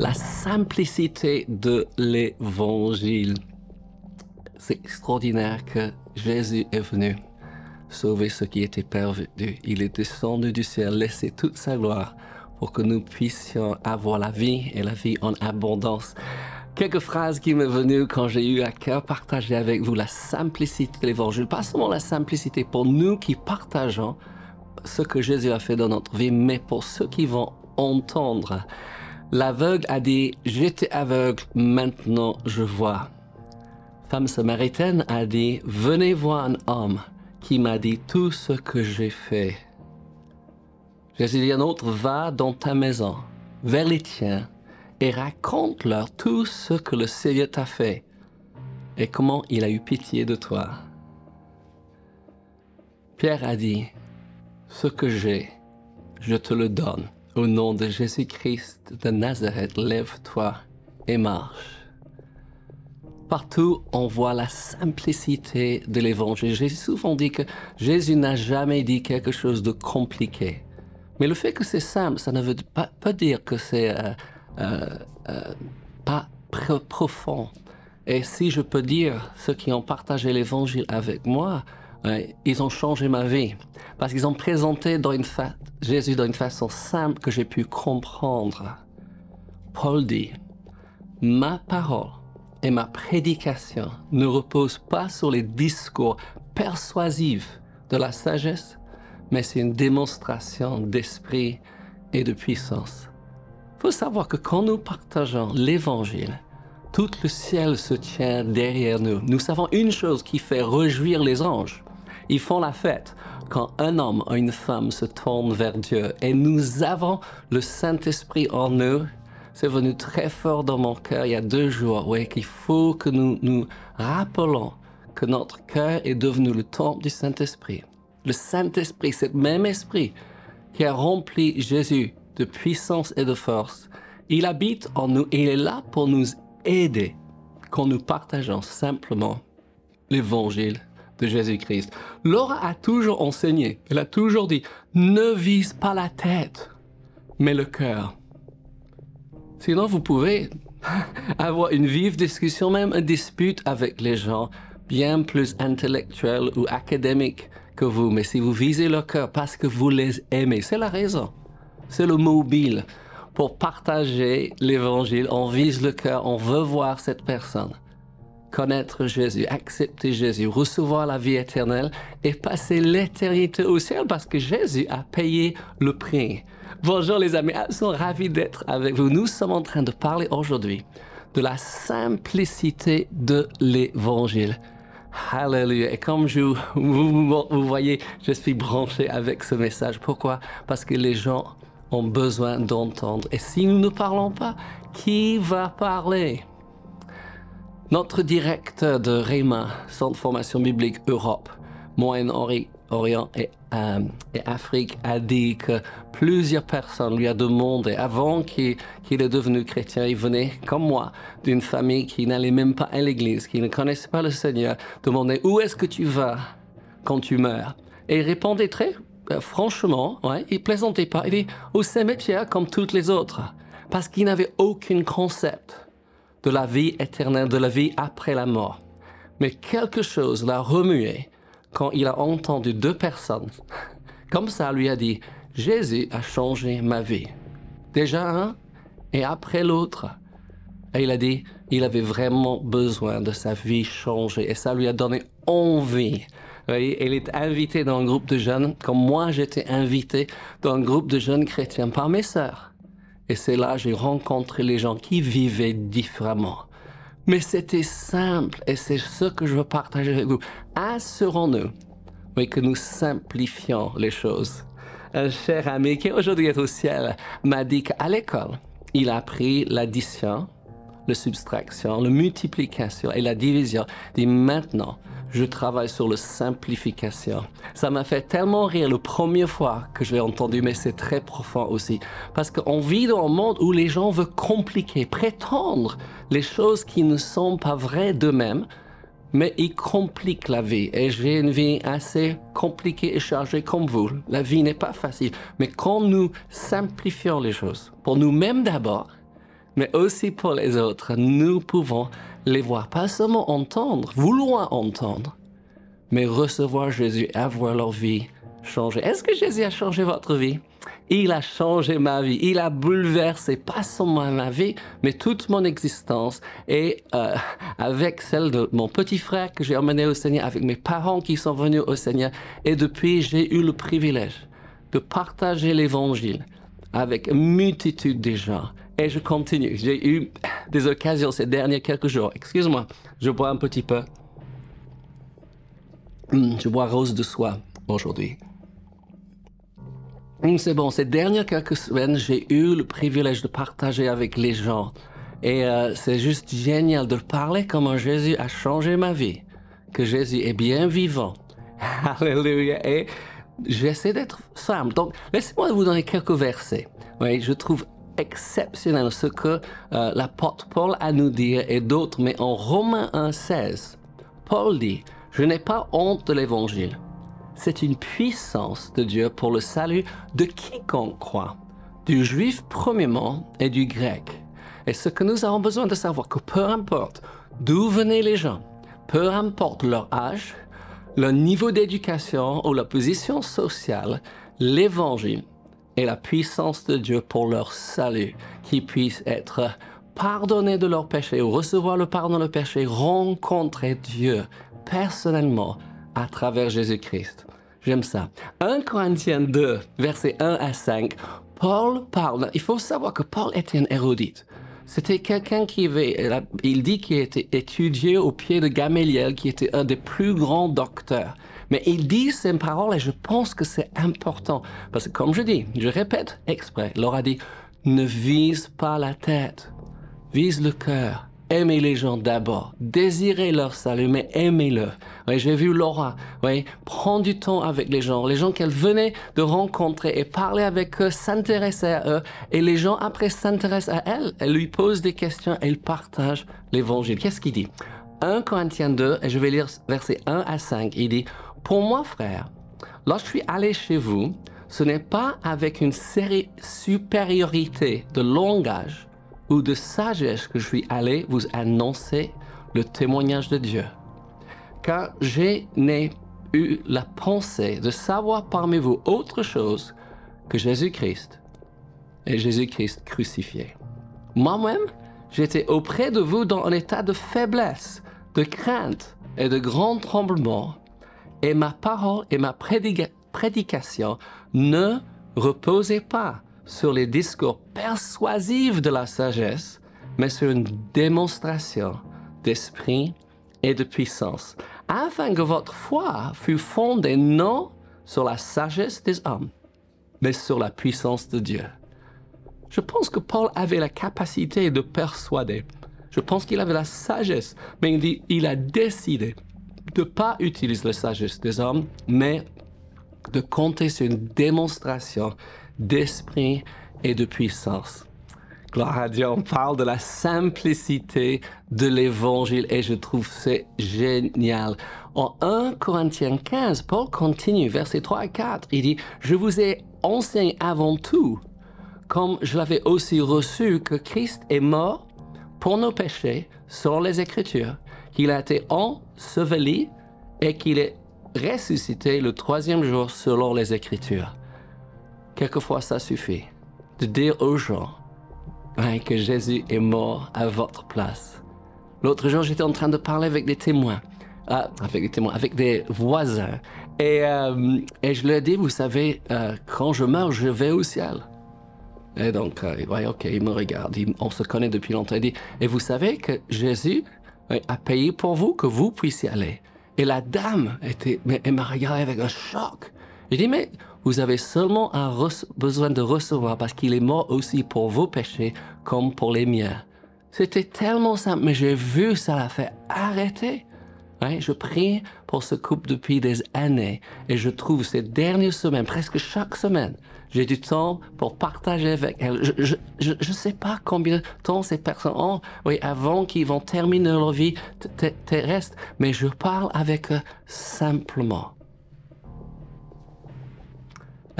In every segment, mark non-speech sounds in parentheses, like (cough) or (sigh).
La simplicité de l'évangile. C'est extraordinaire que Jésus est venu sauver ce qui était perdu. Il est descendu du ciel, laisser toute sa gloire pour que nous puissions avoir la vie et la vie en abondance. Quelques phrases qui m'est venues quand j'ai eu à cœur partager avec vous la simplicité de l'évangile. Pas seulement la simplicité pour nous qui partageons ce que Jésus a fait dans notre vie, mais pour ceux qui vont entendre. L'aveugle a dit, j'étais aveugle, maintenant je vois. Femme samaritaine a dit, venez voir un homme qui m'a dit tout ce que j'ai fait. Jésus dit un autre, va dans ta maison, vers les tiens, et raconte-leur tout ce que le Seigneur t'a fait et comment il a eu pitié de toi. Pierre a dit, ce que j'ai, je te le donne. Au nom de Jésus-Christ de Nazareth, lève-toi et marche. Partout, on voit la simplicité de l'évangile. J'ai souvent dit que Jésus n'a jamais dit quelque chose de compliqué. Mais le fait que c'est simple, ça ne veut pas, dire que c'est euh, euh, euh, pas profond. Et si je peux dire, ceux qui ont partagé l'évangile avec moi, ils ont changé ma vie. Parce qu'ils ont présenté dans une Jésus d'une façon simple que j'ai pu comprendre. Paul dit, ma parole et ma prédication ne reposent pas sur les discours persuasifs de la sagesse, mais c'est une démonstration d'esprit et de puissance. Il faut savoir que quand nous partageons l'évangile, tout le ciel se tient derrière nous. Nous savons une chose qui fait réjouir les anges. Ils font la fête quand un homme ou une femme se tourne vers Dieu. Et nous avons le Saint-Esprit en nous c'est venu très fort dans mon cœur il y a deux jours, oui, qu'il faut que nous nous rappelons que notre cœur est devenu le temple du Saint-Esprit. Le Saint-Esprit, ce même esprit qui a rempli Jésus de puissance et de force, il habite en nous et il est là pour nous aider quand nous partageons simplement l'évangile Jésus-Christ. Laura a toujours enseigné, elle a toujours dit, ne vise pas la tête, mais le cœur. Sinon, vous pouvez (laughs) avoir une vive discussion, même une dispute avec les gens bien plus intellectuels ou académiques que vous. Mais si vous visez le cœur parce que vous les aimez, c'est la raison. C'est le mobile. Pour partager l'évangile, on vise le cœur, on veut voir cette personne connaître Jésus, accepter Jésus, recevoir la vie éternelle et passer l'éternité au ciel parce que Jésus a payé le prix. Bonjour les amis, nous sommes ravis d'être avec vous. Nous sommes en train de parler aujourd'hui de la simplicité de l'évangile. Alléluia. Et comme vous, vous voyez, je suis branché avec ce message. Pourquoi? Parce que les gens ont besoin d'entendre. Et si nous ne parlons pas, qui va parler? Notre directeur de REMA, Centre de formation biblique Europe, Moyen-Orient euh, et, Afrique, a dit que plusieurs personnes lui ont demandé, avant qu'il est devenu chrétien, il venait, comme moi, d'une famille qui n'allait même pas à l'église, qui ne connaissait pas le Seigneur, demander où est-ce que tu vas quand tu meurs? Et il répondait très euh, franchement, ouais, il plaisantait pas, il dit au cimetière comme toutes les autres, parce qu'il n'avait aucun concept de la vie éternelle, de la vie après la mort. Mais quelque chose l'a remué quand il a entendu deux personnes. Comme ça, lui a dit, Jésus a changé ma vie. Déjà un et après l'autre. Et il a dit, il avait vraiment besoin de sa vie changer. Et ça lui a donné envie. Vous voyez, il est invité dans un groupe de jeunes, comme moi j'étais invité dans un groupe de jeunes chrétiens par mes sœurs. Et c'est là que j'ai rencontré les gens qui vivaient différemment. Mais c'était simple et c'est ce que je veux partager avec vous. Assurons-nous oui, que nous simplifions les choses. Un cher ami qui aujourd'hui est au ciel m'a dit qu'à l'école, il a appris l'addition, la subtraction, la multiplication et la division. Dit maintenant, je travaille sur la simplification. Ça m'a fait tellement rire la première fois que je l'ai entendu, mais c'est très profond aussi. Parce qu'on vit dans un monde où les gens veulent compliquer, prétendre les choses qui ne sont pas vraies d'eux-mêmes, mais ils compliquent la vie. Et j'ai une vie assez compliquée et chargée comme vous. La vie n'est pas facile. Mais quand nous simplifions les choses, pour nous-mêmes d'abord, mais aussi pour les autres. Nous pouvons les voir, pas seulement entendre, vouloir entendre, mais recevoir Jésus, avoir leur vie changée. Est-ce que Jésus a changé votre vie? Il a changé ma vie. Il a bouleversé pas seulement ma vie, mais toute mon existence. Et euh, avec celle de mon petit frère que j'ai emmené au Seigneur, avec mes parents qui sont venus au Seigneur. Et depuis, j'ai eu le privilège de partager l'Évangile avec une multitude de gens. Et je continue. J'ai eu des occasions ces derniers quelques jours. Excuse-moi, je bois un petit peu. Hmm, je bois rose de soie aujourd'hui. Hmm, c'est bon, ces dernières quelques semaines, j'ai eu le privilège de partager avec les gens. Et euh, c'est juste génial de parler comment Jésus a changé ma vie. Que Jésus est bien vivant. (laughs) Alléluia. Et j'essaie d'être simple. Donc, laissez-moi vous donner quelques versets. Oui, je trouve exceptionnel ce que euh, l'apôtre Paul a nous dire et d'autres, mais en Romains 1,16, Paul dit Je n'ai pas honte de l'évangile. C'est une puissance de Dieu pour le salut de quiconque croit, du juif premièrement et du grec. Et ce que nous avons besoin de savoir, que peu importe d'où venaient les gens, peu importe leur âge, le niveau d'éducation ou la position sociale, l'évangile est la puissance de Dieu pour leur salut, qu'ils puissent être pardonnés de leurs péchés recevoir le pardon de leurs péchés, rencontrer Dieu personnellement à travers Jésus-Christ. J'aime ça. 1 Corinthiens 2, versets 1 à 5, Paul parle, il faut savoir que Paul était un érudite. C'était quelqu'un qui avait, il dit qu'il était étudié au pied de Gamaliel, qui était un des plus grands docteurs. Mais il dit ces paroles et je pense que c'est important. Parce que comme je dis, je répète exprès, il a dit, ne vise pas la tête, vise le cœur. Aimez les gens d'abord. Désirez leur salut, mais aimez-le. j'ai vu Laura, oui, prendre du temps avec les gens, les gens qu'elle venait de rencontrer et parler avec eux, s'intéresser à eux. Et les gens après s'intéressent à elle. Elle lui pose des questions, elle partage l'évangile. Qu'est-ce qu'il dit? 1 Corinthiens 2, et je vais lire versets 1 à 5. Il dit, Pour moi, frère, lorsque je suis allé chez vous, ce n'est pas avec une série supériorité de langage ou de sagesse que je suis allé vous annoncer le témoignage de Dieu. Car je n'ai eu la pensée de savoir parmi vous autre chose que Jésus-Christ et Jésus-Christ crucifié. Moi-même, j'étais auprès de vous dans un état de faiblesse, de crainte et de grand tremblement, et ma parole et ma prédication ne reposaient pas sur les discours persuasifs de la sagesse, mais sur une démonstration d'esprit et de puissance, afin que votre foi fût fondée non sur la sagesse des hommes, mais sur la puissance de Dieu. Je pense que Paul avait la capacité de persuader. Je pense qu'il avait la sagesse, mais il, a décidé de pas utiliser la sagesse des hommes, mais de compter sur une démonstration d'esprit et de puissance. Gloire à Dieu, on parle de la simplicité de l'évangile et je trouve c'est génial. En 1 Corinthiens 15, Paul continue, versets 3 à 4, il dit, je vous ai enseigné avant tout, comme je l'avais aussi reçu, que Christ est mort pour nos péchés selon les Écritures, qu'il a été enseveli et qu'il est ressuscité le troisième jour selon les Écritures. Quelquefois, ça suffit de dire aux gens hein, que Jésus est mort à votre place. L'autre jour, j'étais en train de parler avec des témoins, euh, avec des témoins, avec des voisins, et, euh, et je leur ai dit, vous savez, euh, quand je meurs, je vais au ciel. Et donc, ouais, ok, il me regarde, on se connaît depuis longtemps. Il dit, et vous savez que Jésus a payé pour vous que vous puissiez aller. Et la dame était, elle m'a regardé avec un choc. Il dit, mais vous avez seulement un besoin de recevoir parce qu'il est mort aussi pour vos péchés comme pour les miens. C'était tellement simple, mais j'ai vu ça l'a fait arrêter. je prie pour ce couple depuis des années et je trouve ces dernières semaines, presque chaque semaine, j'ai du temps pour partager avec elles. Je ne sais pas combien de temps ces personnes ont oui, avant qu'ils vont terminer leur vie terrestre, mais je parle avec eux simplement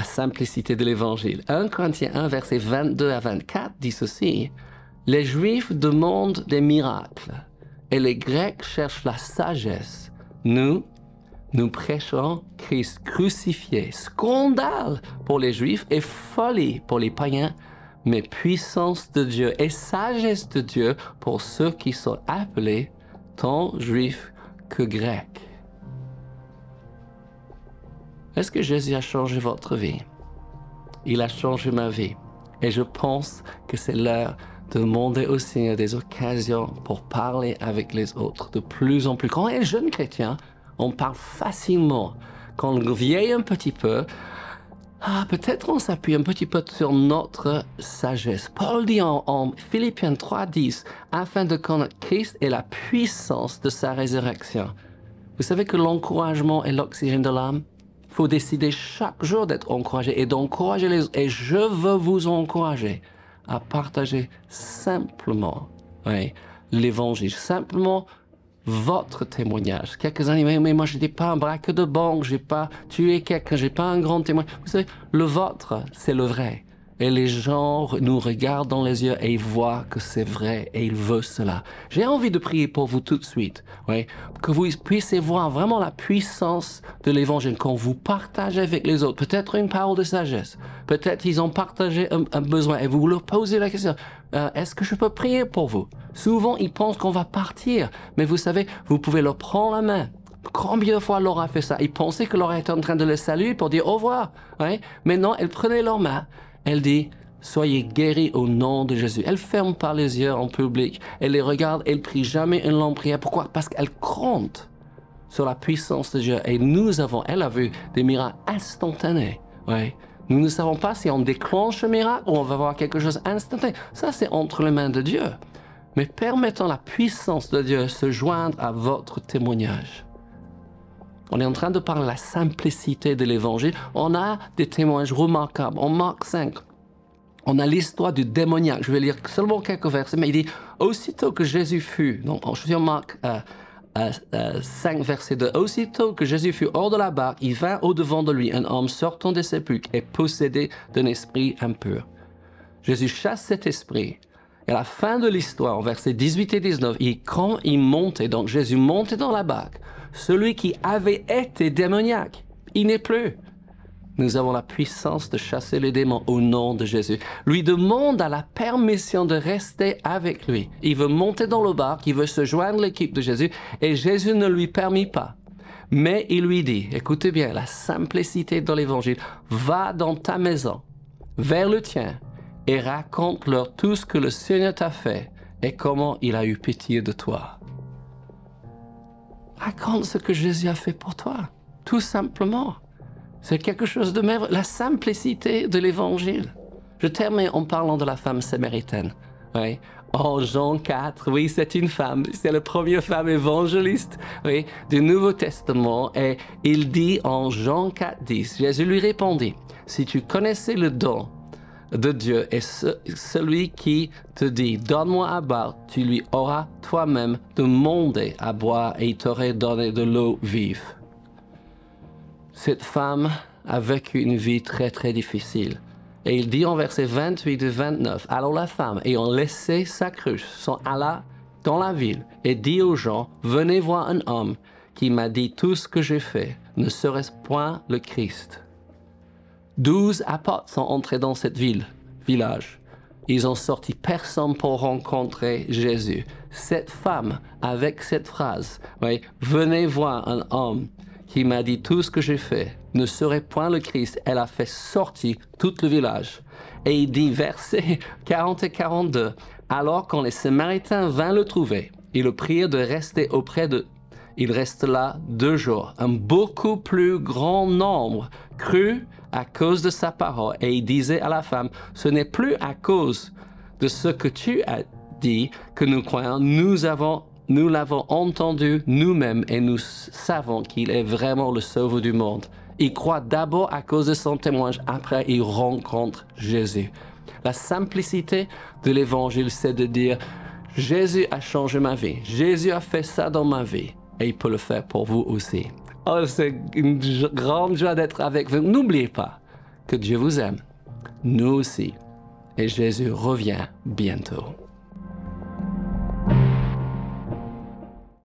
la simplicité de l'évangile. 1 Corinthiens 1, verset 22 à 24 dit ceci. Les Juifs demandent des miracles et les Grecs cherchent la sagesse. Nous, nous prêchons Christ crucifié, scandale pour les Juifs et folie pour les païens, mais puissance de Dieu et sagesse de Dieu pour ceux qui sont appelés tant Juifs que Grecs. Est-ce que Jésus a changé votre vie? Il a changé ma vie. Et je pense que c'est l'heure de demander au Seigneur des occasions pour parler avec les autres de plus en plus. Quand on est jeune chrétien, on parle facilement. Quand on vieillit un petit peu, ah, peut-être on s'appuie un petit peu sur notre sagesse. Paul dit en, en Philippiens 3.10, afin de connaître Christ et la puissance de sa résurrection. Vous savez que l'encouragement est l'oxygène de l'âme? Il faut décider chaque jour d'être encouragé et d'encourager les autres. Et je veux vous encourager à partager simplement l'évangile, simplement votre témoignage. Quelques années, mais, mais moi, je n'étais pas un braque de banque, j'ai pas tué quelqu'un, j'ai pas un grand témoignage. Vous savez, le vôtre, c'est le vrai. Et les gens nous regardent dans les yeux et ils voient que c'est vrai et ils veulent cela. J'ai envie de prier pour vous tout de suite, oui, que vous puissiez voir vraiment la puissance de l'évangile quand vous partagez avec les autres. Peut-être une parole de sagesse, peut-être ils ont partagé un, besoin et vous leur posez la question, euh, est-ce que je peux prier pour vous? Souvent, ils pensent qu'on va partir, mais vous savez, vous pouvez leur prendre la main Combien de fois Laura fait ça? Ils pensaient que Laura était en train de les saluer pour dire au revoir. Oui? Mais non, elle prenait leur main elle dit, soyez guéris au nom de Jésus. Elle ferme pas les yeux en public. Elle les regarde, elle prie jamais une longue prière. Pourquoi? Parce qu'elle compte sur la puissance de Dieu. Et nous avons, elle a vu des miracles instantanés. Ouais. Nous ne savons pas si on déclenche un miracle ou on va voir quelque chose instantané. Ça, c'est entre les mains de Dieu. Mais permettons la puissance de Dieu se joindre à votre témoignage. On est en train de parler de la simplicité de l'évangile. On a des témoignages remarquables. En Marc 5, on a l'histoire du démoniaque. Je vais lire seulement quelques versets, mais il dit Aussitôt que Jésus fut, donc je suis en Marc 5, euh, euh, verset 2, Aussitôt que Jésus fut hors de la barque, il vint au-devant de lui un homme sortant des sépulcres et possédé d'un esprit impur. Jésus chasse cet esprit. Et à la fin de l'histoire, en versets 18 et 19, il, quand il montait, donc Jésus montait dans la barque, celui qui avait été démoniaque. Il n'est plus. Nous avons la puissance de chasser les démons au nom de Jésus. Lui demande à la permission de rester avec lui. Il veut monter dans le bar, il veut se joindre l'équipe de Jésus et Jésus ne lui permet pas. Mais il lui dit, écoutez bien, la simplicité de l'évangile, va dans ta maison, vers le tien, et raconte-leur tout ce que le Seigneur t'a fait et comment il a eu pitié de toi. Raconte ce que Jésus a fait pour toi, tout simplement. C'est quelque chose de merveilleux, la simplicité de l'évangile. Je termine en parlant de la femme samaritaine. Oui. En Jean 4, oui, c'est une femme, c'est la première femme évangéliste du Nouveau Testament. Et il dit en Jean 4, 10, Jésus lui répondit, si tu connaissais le don de Dieu et celui qui te dit donne-moi à boire, tu lui auras toi-même demandé à boire et il t'aurait donné de l'eau vive. Cette femme a vécu une vie très très difficile. Et il dit en versets 28 et 29, alors la femme, ayant laissé sa cruche, s'en alla dans la ville et dit aux gens, venez voir un homme qui m'a dit tout ce que j'ai fait. Ne serait-ce point le Christ Douze apôtres sont entrés dans cette ville, village. Ils ont sorti personne pour rencontrer Jésus. Cette femme, avec cette phrase, venez voir un homme qui m'a dit tout ce que j'ai fait, ne serait point le Christ. Elle a fait sortir tout le village. Et il dit, verset 40 et 42, alors quand les Samaritains vinrent le trouver, ils le prièrent de rester auprès de il reste là deux jours. Un beaucoup plus grand nombre crut à cause de sa parole. Et il disait à la femme, ce n'est plus à cause de ce que tu as dit que nous croyons. Nous avons nous l'avons entendu nous-mêmes et nous savons qu'il est vraiment le sauveur du monde. Il croit d'abord à cause de son témoignage, après il rencontre Jésus. La simplicité de l'évangile, c'est de dire, Jésus a changé ma vie, Jésus a fait ça dans ma vie et il peut le faire pour vous aussi. Oh, c'est une grande joie d'être avec vous. N'oubliez pas que Dieu vous aime, nous aussi, et Jésus revient bientôt.